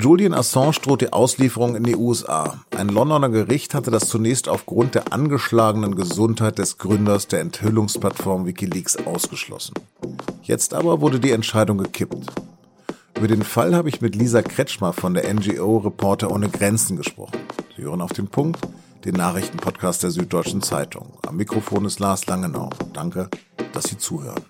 Julian Assange droht die Auslieferung in die USA. Ein Londoner Gericht hatte das zunächst aufgrund der angeschlagenen Gesundheit des Gründers der Enthüllungsplattform Wikileaks ausgeschlossen. Jetzt aber wurde die Entscheidung gekippt. Über den Fall habe ich mit Lisa Kretschmer von der NGO Reporter ohne Grenzen gesprochen. Sie hören auf den Punkt, den Nachrichtenpodcast der Süddeutschen Zeitung. Am Mikrofon ist Lars Langenau. Danke, dass Sie zuhören.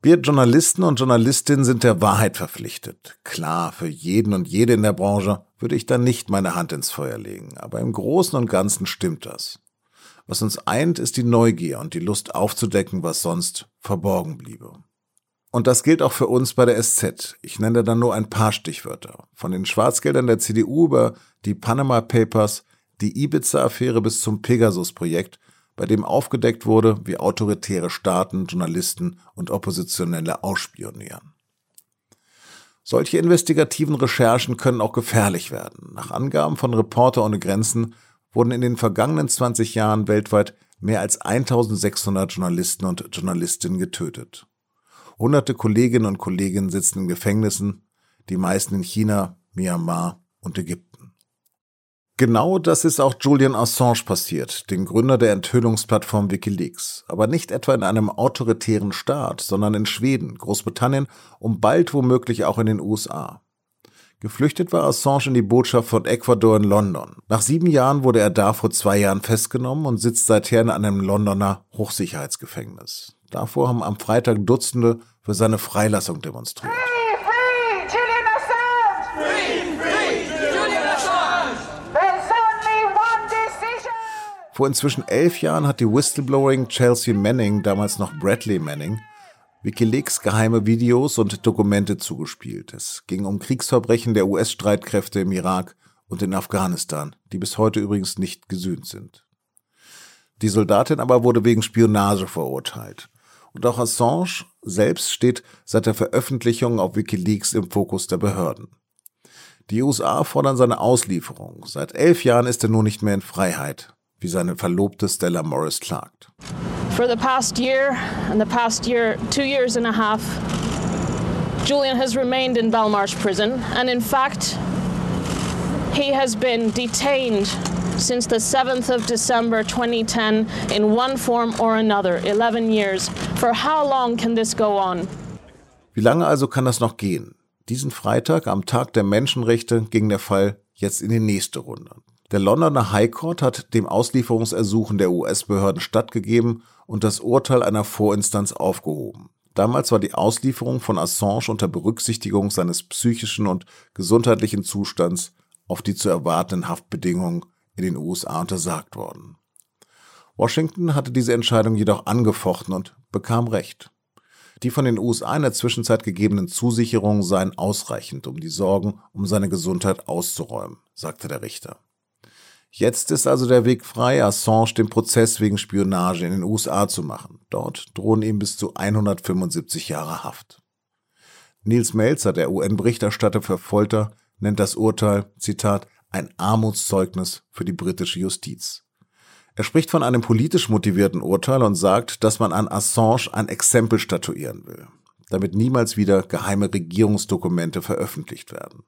Wir Journalisten und Journalistinnen sind der Wahrheit verpflichtet. Klar, für jeden und jede in der Branche würde ich da nicht meine Hand ins Feuer legen, aber im Großen und Ganzen stimmt das. Was uns eint, ist die Neugier und die Lust aufzudecken, was sonst verborgen bliebe. Und das gilt auch für uns bei der SZ. Ich nenne da nur ein paar Stichwörter. Von den Schwarzgeldern der CDU über die Panama Papers, die Ibiza-Affäre bis zum Pegasus-Projekt bei dem aufgedeckt wurde, wie autoritäre Staaten, Journalisten und Oppositionelle ausspionieren. Solche investigativen Recherchen können auch gefährlich werden. Nach Angaben von Reporter ohne Grenzen wurden in den vergangenen 20 Jahren weltweit mehr als 1600 Journalisten und Journalistinnen getötet. Hunderte Kolleginnen und Kollegen sitzen in Gefängnissen, die meisten in China, Myanmar und Ägypten. Genau das ist auch Julian Assange passiert, dem Gründer der Enthüllungsplattform Wikileaks. Aber nicht etwa in einem autoritären Staat, sondern in Schweden, Großbritannien und bald womöglich auch in den USA. Geflüchtet war Assange in die Botschaft von Ecuador in London. Nach sieben Jahren wurde er da vor zwei Jahren festgenommen und sitzt seither in einem Londoner Hochsicherheitsgefängnis. Davor haben am Freitag Dutzende für seine Freilassung demonstriert. Vor inzwischen elf Jahren hat die Whistleblowing Chelsea Manning, damals noch Bradley Manning, Wikileaks geheime Videos und Dokumente zugespielt. Es ging um Kriegsverbrechen der US-Streitkräfte im Irak und in Afghanistan, die bis heute übrigens nicht gesühnt sind. Die Soldatin aber wurde wegen Spionage verurteilt. Und auch Assange selbst steht seit der Veröffentlichung auf Wikileaks im Fokus der Behörden. Die USA fordern seine Auslieferung. Seit elf Jahren ist er nun nicht mehr in Freiheit wie seine Verlobte Stella Morris klagt. For the past year and the past year, two years and a half, Julian has remained in Belmarsh prison, and in fact, he has been detained since the 7th of December 2010 in one form or another, 11 years. For how long can this go on? Wie lange also kann das noch gehen? Diesen Freitag, am Tag der Menschenrechte, ging der Fall jetzt in die nächste Runde. Der Londoner High Court hat dem Auslieferungsersuchen der US-Behörden stattgegeben und das Urteil einer Vorinstanz aufgehoben. Damals war die Auslieferung von Assange unter Berücksichtigung seines psychischen und gesundheitlichen Zustands auf die zu erwartenden Haftbedingungen in den USA untersagt worden. Washington hatte diese Entscheidung jedoch angefochten und bekam Recht. Die von den USA in der Zwischenzeit gegebenen Zusicherungen seien ausreichend, um die Sorgen um seine Gesundheit auszuräumen, sagte der Richter. Jetzt ist also der Weg frei, Assange den Prozess wegen Spionage in den USA zu machen. Dort drohen ihm bis zu 175 Jahre Haft. Nils Melzer, der UN-Berichterstatter für Folter, nennt das Urteil, Zitat, ein Armutszeugnis für die britische Justiz. Er spricht von einem politisch motivierten Urteil und sagt, dass man an Assange ein Exempel statuieren will, damit niemals wieder geheime Regierungsdokumente veröffentlicht werden.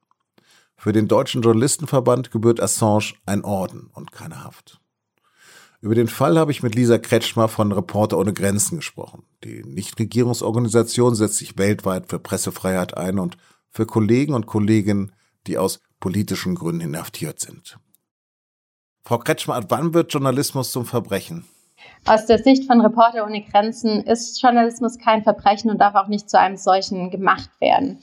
Für den Deutschen Journalistenverband gebührt Assange ein Orden und keine Haft. Über den Fall habe ich mit Lisa Kretschmer von Reporter ohne Grenzen gesprochen. Die Nichtregierungsorganisation setzt sich weltweit für Pressefreiheit ein und für Kollegen und Kolleginnen, die aus politischen Gründen inhaftiert sind. Frau Kretschmer, ab wann wird Journalismus zum Verbrechen? Aus der Sicht von Reporter ohne Grenzen ist Journalismus kein Verbrechen und darf auch nicht zu einem solchen gemacht werden.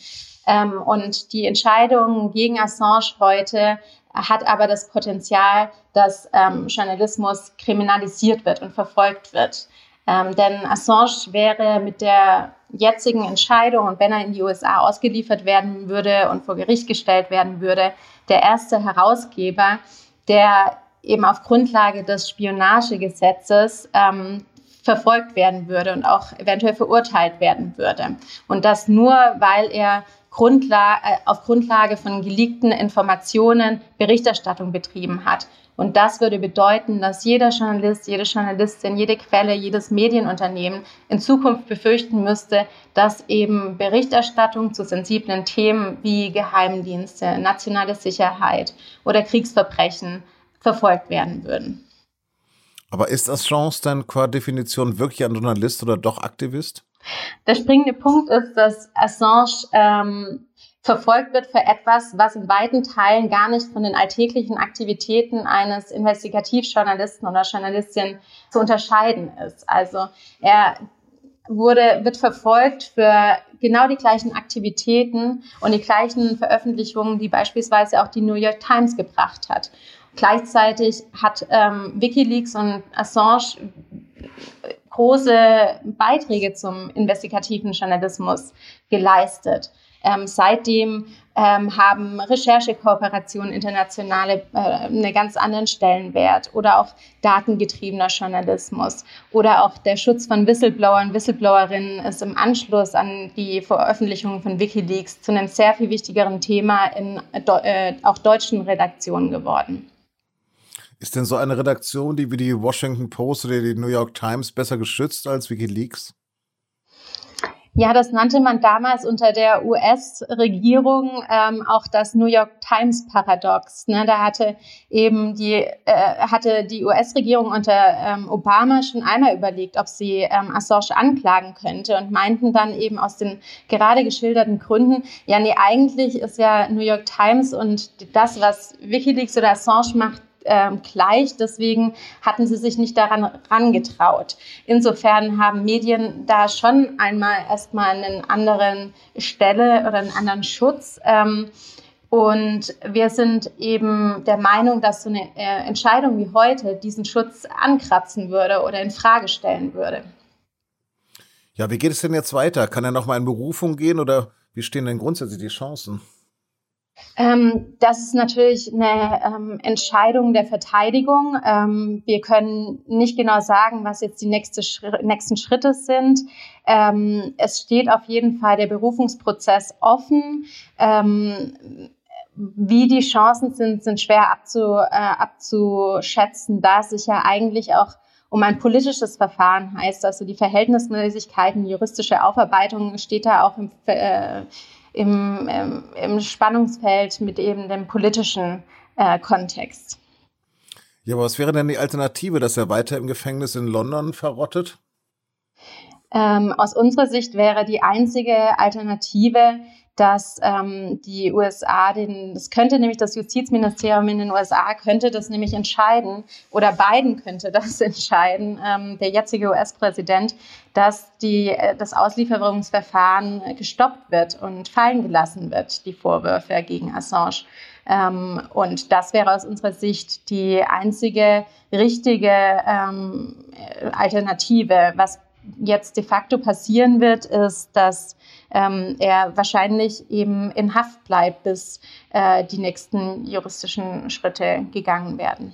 Ähm, und die Entscheidung gegen Assange heute hat aber das Potenzial, dass ähm, Journalismus kriminalisiert wird und verfolgt wird. Ähm, denn Assange wäre mit der jetzigen Entscheidung und wenn er in die USA ausgeliefert werden würde und vor Gericht gestellt werden würde, der erste Herausgeber, der eben auf Grundlage des Spionagegesetzes ähm, verfolgt werden würde und auch eventuell verurteilt werden würde. Und das nur, weil er Grundlage, äh, auf Grundlage von geleakten Informationen Berichterstattung betrieben hat. Und das würde bedeuten, dass jeder Journalist, jede Journalistin, jede Quelle, jedes Medienunternehmen in Zukunft befürchten müsste, dass eben Berichterstattung zu sensiblen Themen wie Geheimdienste, nationale Sicherheit oder Kriegsverbrechen verfolgt werden würden. Aber ist Assange dann qua Definition wirklich ein Journalist oder doch Aktivist? Der springende Punkt ist, dass Assange ähm, verfolgt wird für etwas, was in weiten Teilen gar nicht von den alltäglichen Aktivitäten eines Investigativjournalisten oder Journalistin zu unterscheiden ist. Also er wurde, wird verfolgt für genau die gleichen Aktivitäten und die gleichen Veröffentlichungen, die beispielsweise auch die New York Times gebracht hat. Gleichzeitig hat ähm, WikiLeaks und Assange große Beiträge zum investigativen Journalismus geleistet. Ähm, seitdem ähm, haben Recherchekooperationen internationale äh, einen ganz anderen Stellenwert oder auch datengetriebener Journalismus oder auch der Schutz von Whistleblowern, Whistleblowerinnen ist im Anschluss an die Veröffentlichung von WikiLeaks zu einem sehr viel wichtigeren Thema in äh, auch deutschen Redaktionen geworden. Ist denn so eine Redaktion, die wie die Washington Post oder die New York Times besser geschützt als WikiLeaks? Ja, das nannte man damals unter der US-Regierung ähm, auch das New York Times Paradox. Ne? Da hatte eben die äh, hatte die US-Regierung unter ähm, Obama schon einmal überlegt, ob sie ähm, Assange anklagen könnte und meinten dann eben aus den gerade geschilderten Gründen, ja, nee, eigentlich ist ja New York Times und das, was WikiLeaks oder Assange macht, ähm, gleich. Deswegen hatten sie sich nicht daran rangetraut. Insofern haben Medien da schon einmal erstmal einen anderen Stelle oder einen anderen Schutz. Ähm, und wir sind eben der Meinung, dass so eine äh, Entscheidung wie heute diesen Schutz ankratzen würde oder in Frage stellen würde. Ja, wie geht es denn jetzt weiter? Kann er noch mal in Berufung gehen oder wie stehen denn grundsätzlich die Chancen? Ähm, das ist natürlich eine ähm, Entscheidung der Verteidigung. Ähm, wir können nicht genau sagen, was jetzt die nächste Schri nächsten Schritte sind. Ähm, es steht auf jeden Fall der Berufungsprozess offen. Ähm, wie die Chancen sind, sind schwer abzu, äh, abzuschätzen, da es sich ja eigentlich auch um ein politisches Verfahren heißt. Also die Verhältnismäßigkeiten, juristische Aufarbeitung steht da auch im äh, im, im, im Spannungsfeld mit eben dem politischen äh, Kontext. Ja, aber was wäre denn die Alternative, dass er weiter im Gefängnis in London verrottet? Ähm, aus unserer Sicht wäre die einzige Alternative, dass ähm, die USA den, das könnte nämlich das Justizministerium in den USA könnte das nämlich entscheiden oder Biden könnte das entscheiden, ähm, der jetzige US-Präsident, dass die, äh, das Auslieferungsverfahren gestoppt wird und fallen gelassen wird, die Vorwürfe gegen Assange. Ähm, und das wäre aus unserer Sicht die einzige richtige ähm, Alternative. Was jetzt de facto passieren wird, ist, dass ähm, er wahrscheinlich eben in Haft bleibt, bis äh, die nächsten juristischen Schritte gegangen werden.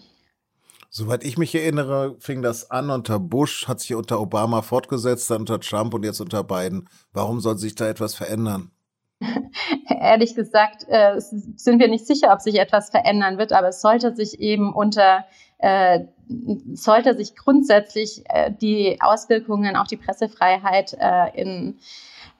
Soweit ich mich erinnere, fing das an unter Bush, hat sich unter Obama fortgesetzt, dann unter Trump und jetzt unter Biden. Warum soll sich da etwas verändern? Ehrlich gesagt äh, sind wir nicht sicher, ob sich etwas verändern wird, aber es sollte sich eben unter äh, sollte sich grundsätzlich äh, die Auswirkungen auf die Pressefreiheit äh, in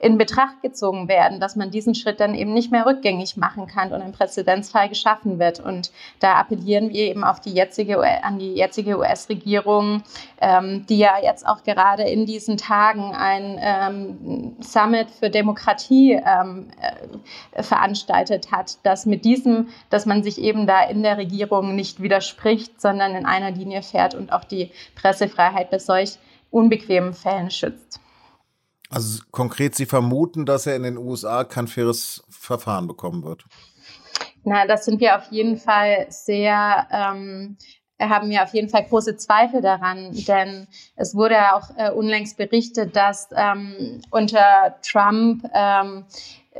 in Betracht gezogen werden, dass man diesen Schritt dann eben nicht mehr rückgängig machen kann und ein Präzedenzfall geschaffen wird. Und da appellieren wir eben auf die jetzige, an die jetzige US-Regierung, ähm, die ja jetzt auch gerade in diesen Tagen ein ähm, Summit für Demokratie ähm, äh, veranstaltet hat, dass mit diesem, dass man sich eben da in der Regierung nicht widerspricht, sondern in einer Linie fährt und auch die Pressefreiheit bei solch unbequemen Fällen schützt. Also konkret, Sie vermuten, dass er in den USA kein faires Verfahren bekommen wird? Na, das sind wir auf jeden Fall sehr ähm, haben wir auf jeden Fall große Zweifel daran, denn es wurde ja auch äh, unlängst berichtet, dass ähm, unter Trump ähm,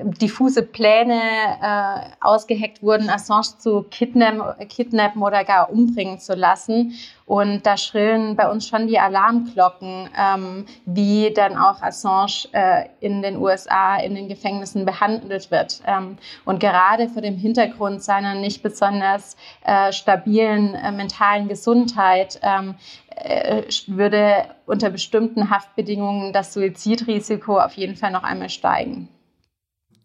diffuse Pläne äh, ausgeheckt wurden, Assange zu kidnappen, oder gar umbringen zu lassen. Und da schrillen bei uns schon die Alarmglocken, ähm, wie dann auch Assange äh, in den USA in den Gefängnissen behandelt wird. Ähm, und gerade vor dem Hintergrund seiner nicht besonders äh, stabilen äh, mentalen Gesundheit ähm, äh, würde unter bestimmten Haftbedingungen das Suizidrisiko auf jeden Fall noch einmal steigen.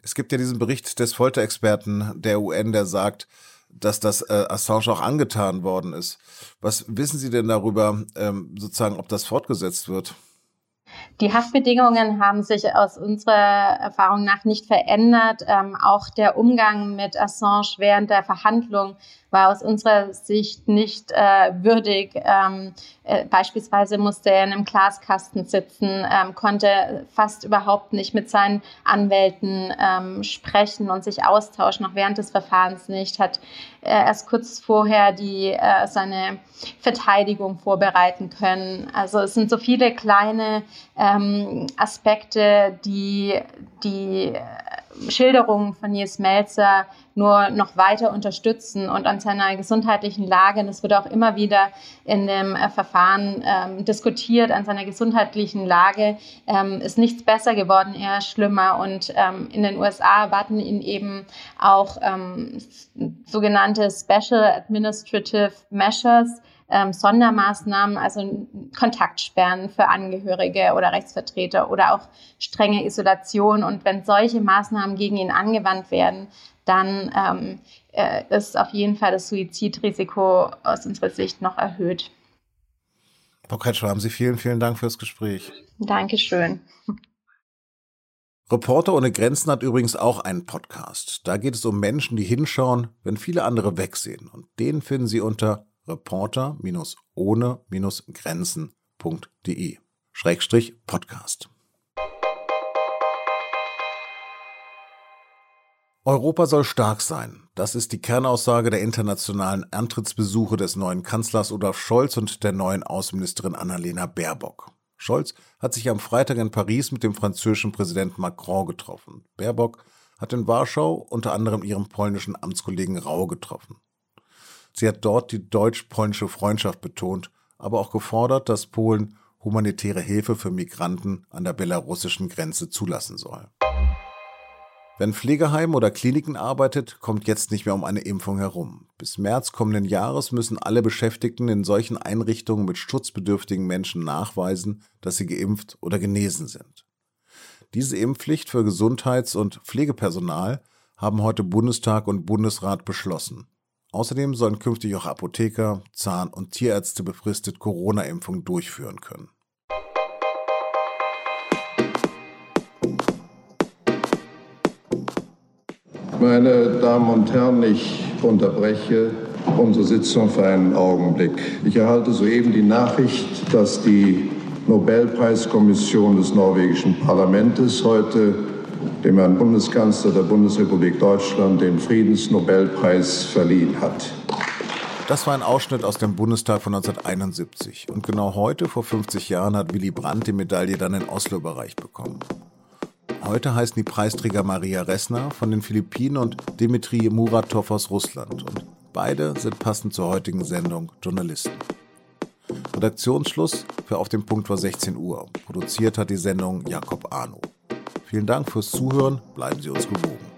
Es gibt ja diesen Bericht des Folterexperten der UN, der sagt, dass das äh, Assange auch angetan worden ist. Was wissen Sie denn darüber, ähm, sozusagen, ob das fortgesetzt wird? Die Haftbedingungen haben sich aus unserer Erfahrung nach nicht verändert. Ähm, auch der Umgang mit Assange während der Verhandlung war aus unserer Sicht nicht äh, würdig. Ähm, äh, beispielsweise musste er in einem Glaskasten sitzen, ähm, konnte fast überhaupt nicht mit seinen Anwälten ähm, sprechen und sich austauschen, auch während des Verfahrens nicht, hat äh, erst kurz vorher die, äh, seine Verteidigung vorbereiten können. Also es sind so viele kleine ähm, Aspekte, die die Schilderungen von Nils Melzer nur noch weiter unterstützen und an seiner gesundheitlichen Lage, und das wird auch immer wieder in dem äh, Verfahren ähm, diskutiert, an seiner gesundheitlichen Lage ähm, ist nichts besser geworden, eher schlimmer. Und ähm, in den USA erwarten ihn eben auch ähm, sogenannte Special Administrative Measures, ähm, Sondermaßnahmen, also Kontaktsperren für Angehörige oder Rechtsvertreter oder auch strenge Isolation. Und wenn solche Maßnahmen gegen ihn angewandt werden, dann ähm, äh, ist auf jeden Fall das Suizidrisiko aus unserer Sicht noch erhöht. Frau Kretschmer, haben Sie vielen, vielen Dank fürs Gespräch. Dankeschön. Reporter ohne Grenzen hat übrigens auch einen Podcast. Da geht es um Menschen, die hinschauen, wenn viele andere wegsehen. Und den finden Sie unter reporter-ohne-grenzen.de Schrägstrich Podcast. Europa soll stark sein. Das ist die Kernaussage der internationalen Antrittsbesuche des neuen Kanzlers Olaf Scholz und der neuen Außenministerin Annalena Baerbock. Scholz hat sich am Freitag in Paris mit dem französischen Präsidenten Macron getroffen. Baerbock hat in Warschau unter anderem ihren polnischen Amtskollegen Rau getroffen. Sie hat dort die deutsch-polnische Freundschaft betont, aber auch gefordert, dass Polen humanitäre Hilfe für Migranten an der belarussischen Grenze zulassen soll. Wenn Pflegeheim oder Kliniken arbeitet, kommt jetzt nicht mehr um eine Impfung herum. Bis März kommenden Jahres müssen alle Beschäftigten in solchen Einrichtungen mit schutzbedürftigen Menschen nachweisen, dass sie geimpft oder genesen sind. Diese Impfpflicht für Gesundheits- und Pflegepersonal haben heute Bundestag und Bundesrat beschlossen. Außerdem sollen künftig auch Apotheker, Zahn- und Tierärzte befristet Corona-Impfung durchführen können. Meine Damen und Herren, ich unterbreche unsere Sitzung für einen Augenblick. Ich erhalte soeben die Nachricht, dass die Nobelpreiskommission des norwegischen Parlaments heute dem Herrn Bundeskanzler der Bundesrepublik Deutschland den Friedensnobelpreis verliehen hat. Das war ein Ausschnitt aus dem Bundestag von 1971. Und genau heute, vor 50 Jahren, hat Willy Brandt die Medaille dann in Oslo überreicht bekommen. Heute heißen die Preisträger Maria Ressner von den Philippinen und Dimitri Muratov aus Russland. Und beide sind passend zur heutigen Sendung Journalisten. Redaktionsschluss für Auf dem Punkt war 16 Uhr. Produziert hat die Sendung Jakob Arno. Vielen Dank fürs Zuhören. Bleiben Sie uns gewogen.